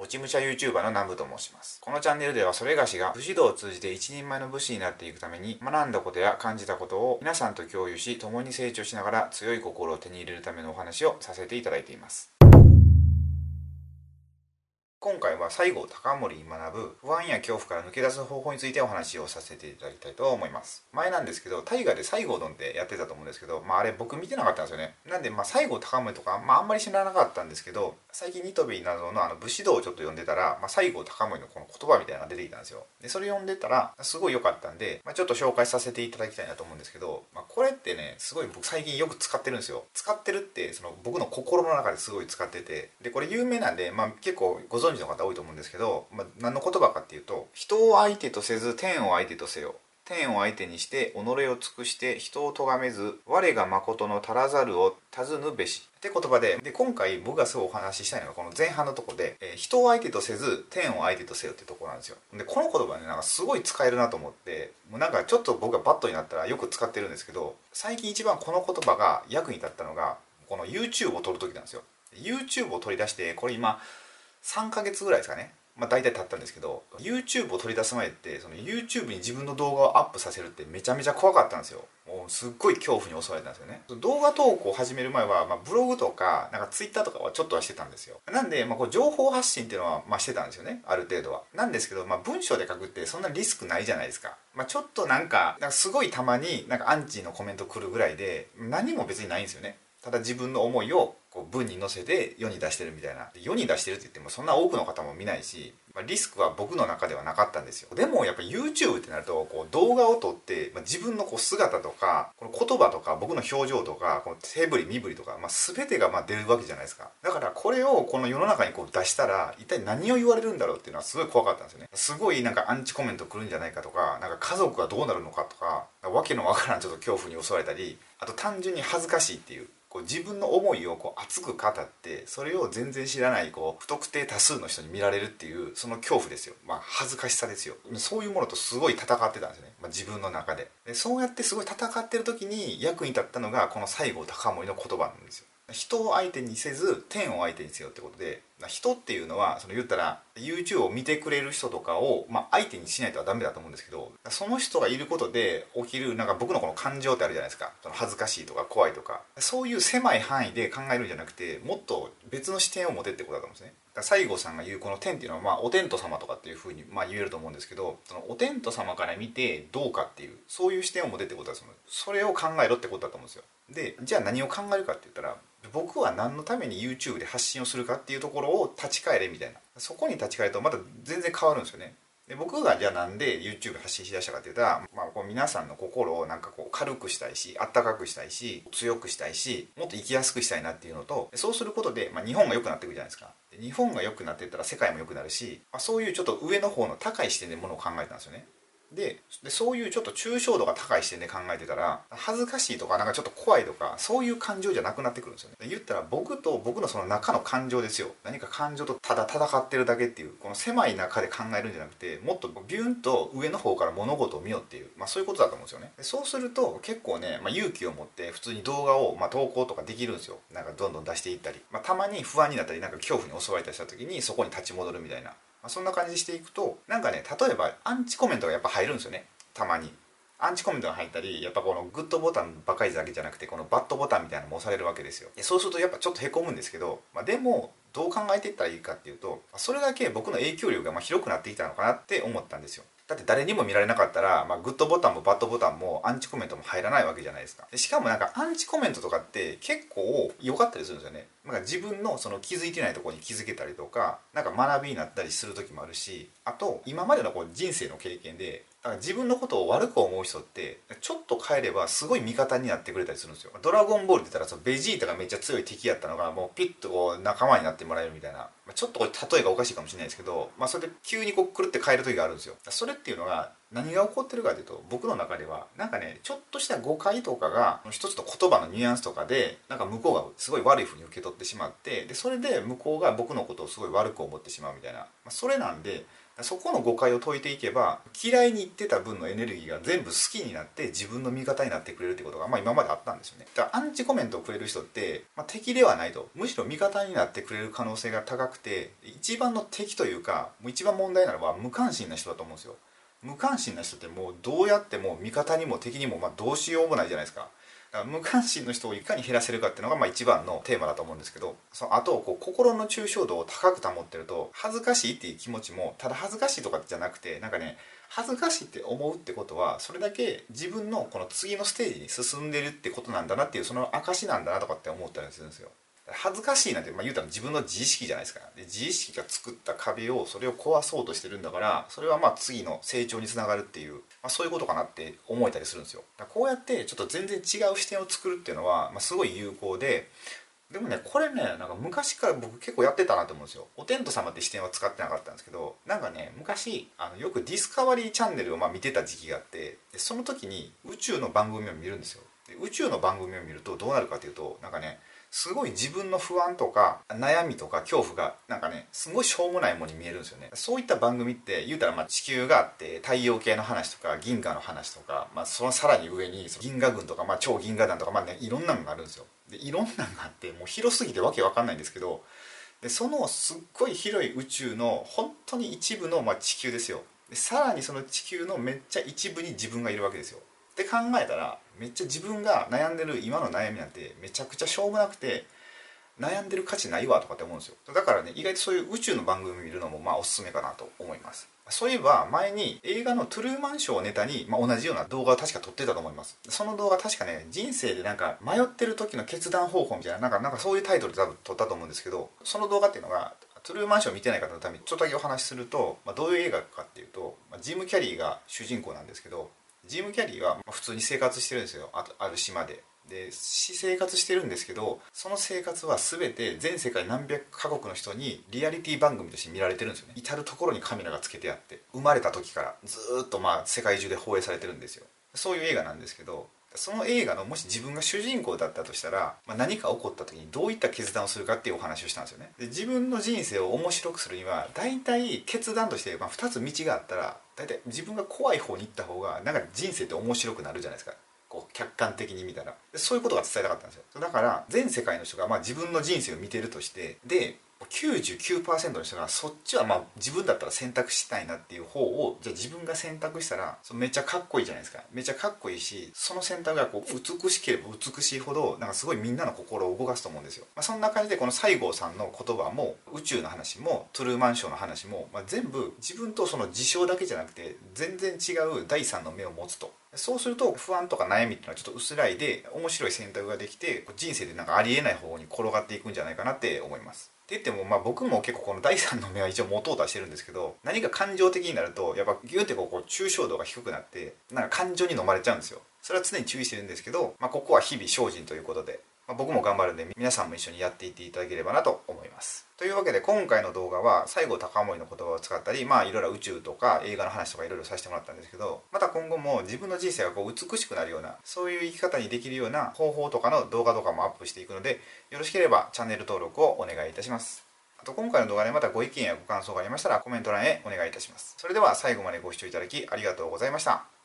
落ち武者 YouTuber の南部と申します。このチャンネルではそれがしが武士道を通じて一人前の武士になっていくために学んだことや感じたことを皆さんと共有し共に成長しながら強い心を手に入れるためのお話をさせていただいています。今回は西郷隆盛に学ぶ不安や恐怖から抜け出す方法についてお話をさせていただきたいと思います。前なんですけど大河で西郷どんってやってたと思うんですけどまああれ僕見てなかったんですよね。なんでまあ西郷隆盛とかまああんまり知らなかったんですけど最近ニトビなどのあの武士道をちょっと読んでたら、まあ、西郷隆盛のこの言葉みたいなのが出てきたんですよ。でそれ読んでたらすごい良かったんで、まあ、ちょっと紹介させていただきたいなと思うんですけど、まあ、これってねすごい僕最近よく使ってるんですよ。使ってるってその僕の心の中ですごい使っててでこれ有名なんで、まあ、結構ご存存知の方多いと思うんですけど、まあ、何の言葉かっていうと「人を相手とせず天を相手とせよ」天を相手にして己を尽くして人を咎めず我が誠の足らざるを尋ぬべし。って言葉でで今回僕がすごいお話ししたいのがこの前半のとこで、えー、人を相手とせず天を相手とせよってとこなんですよ。でこの言葉ねなんかすごい使えるなと思ってもうなんかちょっと僕がバットになったらよく使ってるんですけど最近一番この言葉が役に立ったのがこの YouTube を撮る時なんですよ。YouTube を取り出してこれ今3ヶ月ぐらいですかね。まあ、大体経ったんですけど YouTube を取り出す前ってその YouTube に自分の動画をアップさせるってめちゃめちゃ怖かったんですよ。もうすっごい恐怖に襲われたんですよね。動画投稿を始める前は、まあ、ブログとかなんか Twitter とかはちょっとはしてたんですよ。なんで、まあ、こう情報発信っていうのは、まあ、してたんですよね。ある程度は。なんですけど、まあ、文章で書くってそんなリスクないじゃないですか。まあ、ちょっとなんかなんかすごいたまになんかアンチのコメント来るぐらいで何も別にないんですよね。ただ自分の思いをこう文に載せて世に出してるみたいな。世に出してるって言ってもそんな多くの方も見ないし、まあ、リスクは僕の中ではなかったんですよ。でもやっぱ YouTube ってなるとこう動画を撮って、まあ、自分のこう姿とかこの言葉とか僕の表情とかこの手振り身振りとか、まあ、全てがま出るわけじゃないですか。だからこれをこの世の中にこう出したら一体何を言われるんだろうっていうのはすごい怖かったんですよね。すごいなんかアンチコメント来るんじゃないかとかなんか家族がどうなるのかとかわけのわからんちょっと恐怖に襲われたりあと単純に恥ずかしいっていう。こう自分の思いをこう熱く語ってそれを全然知らないこう不特定多数の人に見られるっていうその恐怖ですよ、まあ、恥ずかしさですよ。そういうものとすごい戦ってたんですね、まあ、自分の中で。でそうやってすごい戦ってる時に役に立ったのがこの西郷隆盛の言葉なんですよ。人を相手にせず天を相手にせよってことで人っていうのはその言ったら YouTube を見てくれる人とかを、まあ、相手にしないとはダメだと思うんですけどその人がいることで起きるなんか僕のこの感情ってあるじゃないですか。その恥ずかしいとか怖いとか。そういう狭い範囲で考えるんじゃなくてもっと別の視点を持てってことだと思うんですね。西郷さんが言うこの天っていうのは、まあ、お天道様とかっていうふうに、まあ、言えると思うんですけどそのお天道様から見てどうかっていうそういう視点を持てってことだと思う。それを考えろってことだと思うんですよ。でじゃあ何を考えるかって言ったら僕は何のために YouTube で発信をするかっていうところを立ち返れみたいな。そこに立ち返るとまた全然変わるんですよね。で僕がじゃあなんで YouTube 発信しだしたかって言ったら、まあ、こう皆さんの心をなんかこう軽くしたいしあったかくしたいし強くしたいしもっと生きやすくしたいなっていうのとそうすることで、まあ、日本が良くなっていくじゃないですか。で日本が良くなっていったら世界も良くなるし、まあ、そういうちょっと上の方の高い視点でものを考えたんですよね。でそういうちょっと抽象度が高い視点で考えてたら恥ずかしいとかなんかちょっと怖いとかそういう感情じゃなくなってくるんですよね。言ったら僕と僕のその中の感情ですよ。何か感情とただ戦ってるだけっていうこの狭い中で考えるんじゃなくてもっとビュンと上の方から物事を見ようっていう、まあ、そういうことだと思うんですよね。そうすると結構ね、まあ、勇気を持って普通に動画を、まあ、投稿とかできるんですよ。なんかどんどん出していったり、まあ、たまに不安になったりなんか恐怖に襲われたりした時にそこに立ち戻るみたいな、あ、そんな感じにしていくとなんかね例えばアンチコメントがやっぱ入るんですよね。たまに。アンチコメントが入ったりやっぱこのグッドボタンばかりだけじゃなくてこのバッドボタンみたいなのも押されるわけですよ。でそうするとやっぱちょっとへこむんですけど、まあ、でもどう考えていったらいいかっていうとそれだけ僕の影響力がま広くなってきたのかなって思ったんですよ。だって誰にも見られなかったら、まあ、グッドボタンもバッドボタンもアンチコメントも入らないわけじゃないですか。でしかもなんかアンチコメントとかって結構良かったりするんですよね。なんか自分のその気づいてないとこに気づけたりとかなんか学びになったりする時もあるしあと今までのこう人生の経験でだから自分のことを悪く思う人ってちょっと変えればすごい味方になってくれたりするんですよ。ドラゴンボールって言ったらそのベジータがめっちゃ強い敵やったのがもうピッとこう仲間になっててもらえるみたいな。まちょっと例えがおかしいかもしれないですけど、まあ、それで急にこう狂って変える時があるんですよ。それっていうのが何が起こってるかというと僕の中ではなんかねちょっとした誤解とかが一つの言葉のニュアンスとかでなんか向こうがすごい悪いふうに受け取ってしまってでそれで向こうが僕のことをすごい悪く思ってしまうみたいな、まあ、それなんでそこの誤解を解いていけば嫌いに言ってた分のエネルギーが全部好きになって自分の味方になってくれるってことが、まあ、今まであったんですよね。だからアンチコメントをくれる人って、まあ、敵ではないと。むしろ味方になってくれる可能性が高くて一番の敵というかもう一番問題なのは無関心な人だと思うんですよ。無関心な人ってもうどうやっても味方にも敵にもまあどうしようもないじゃないですか。だから無関心の人をいかに減らせるかっていうのがまあ一番のテーマだと思うんですけどそのあとこう心の抽象度を高く保ってると恥ずかしいっていう気持ちもただ恥ずかしいとかじゃなくてなんかね恥ずかしいって思うってことはそれだけ自分のこの次のステージに進んでるってことなんだなっていうその証なんだなとかって思ったりするんですよ。恥ずかしいなんて、まあ、言うたら自分の自意識じゃないですか。で自意識が作った壁をそれを壊そうとしてるんだからそれはまあ次の成長につながるっていう、まあ、そういうことかなって思えたりするんですよ。だこうやってちょっと全然違う視点を作るっていうのは、まあ、すごい有効ででもねこれねなんか昔から僕結構やってたなと思うんですよ。お天道様って視点は使ってなかったんですけどなんかね昔あのよくディスカバリーチャンネルをま見てた時期があってでその時に宇宙の番組を見るんですよ。で宇宙の番組を見るとどうなるかっていうとなんかねすごい自分の不安とか悩みとか恐怖がなんかねすごいしょうもないものに見えるんですよね。そういった番組って言うたらまあ地球があって太陽系の話とか銀河の話とか、まあ、そのさらに上に銀河軍とか、まあ、超銀河団とかまあねいろんなのがあるんですよ。でいろんなのがあってもう広すぎてわけわかんないんですけどでそのすっごい広い宇宙の本当に一部のまあ地球ですよ。でさらにその地球のめっちゃ一部に自分がいるわけですよ。って考えたらめっちゃ自分が悩んでる今の悩みなんてめちゃくちゃしょうもなくて悩んでる価値ないわとかって思うんですよ。だからね意外とそういう宇宙の番組見るのもまあおすすめかなと思います。そういえば前に映画の「トゥルーマンショー」をネタに、まあ、同じような動画を確か撮ってたと思います。その動画確かね人生でなんか迷ってる時の決断方法みたいななんかなんかそういうタイトルで多分撮ったと思うんですけどその動画っていうのがトゥルーマンショー見てない方のためにちょっとだけお話しすると、まあ、どういう映画かっていうと、まあ、ジム・キャリーが主人公なんですけどジム・キャリーは普通に生活してるんですよ。ある島で。で生活してるんですけどその生活は全て全世界何百カ国の人にリアリティ番組として見られてるんですよね。至る所にカメラがつけてあって生まれた時からずっとまあ世界中で放映されてるんですよ。そういう映画なんですけどその映画のもし自分が主人公だったとしたら、まあ、何か起こった時にどういった決断をするかっていうお話をしたんですよね。で自分の人生を面白くするには大体決断として、ま、2つ道があったら大体自分が怖い方に行った方がなんか人生って面白くなるじゃないですか。こう客観的に見たら。そういうことが伝えたかったんですよ。だから全世界の人がまあ自分の人生を見てるとしてで99%の人がそっちはまあ自分だったら選択したいなっていう方をじゃあ自分が選択したらそめっちゃかっこいいじゃないですか。めっちゃかっこいいしその選択がこう美しければ美しいほどなんかすごいみんなの心を動かすと思うんですよ、まあ、そんな感じでこの西郷さんの言葉も宇宙の話もトゥルーマンショーの話も、まあ、全部自分とその事象だけじゃなくて全然違う第三の目を持つと。そうすると不安とか悩みっていうのはちょっと薄らいで面白い選択ができて人生でなんかありえない方に転がっていくんじゃないかなって思います。って言っても、まあ、僕も結構この第三の目は一応持とうとしてるんですけど何か感情的になるとやっぱギュンってこう抽象度が低くなってなんか感情に飲まれちゃうんですよ。それは常に注意してるんですけど、まあ、ここは日々精進ということで。ま、僕も頑張るんで皆さんも一緒にやっていっていただければなと思います。というわけで今回の動画は西郷隆盛の言葉を使ったりまあいろいろ宇宙とか映画の話とかいろいろさせてもらったんですけどまた今後も自分の人生がこう美しくなるようなそういう生き方にできるような方法とかの動画とかもアップしていくのでよろしければチャンネル登録をお願いいたします。あと今回の動画でまたご意見やご感想がありましたらコメント欄へお願いいたします。それでは最後までご視聴いただきありがとうございました。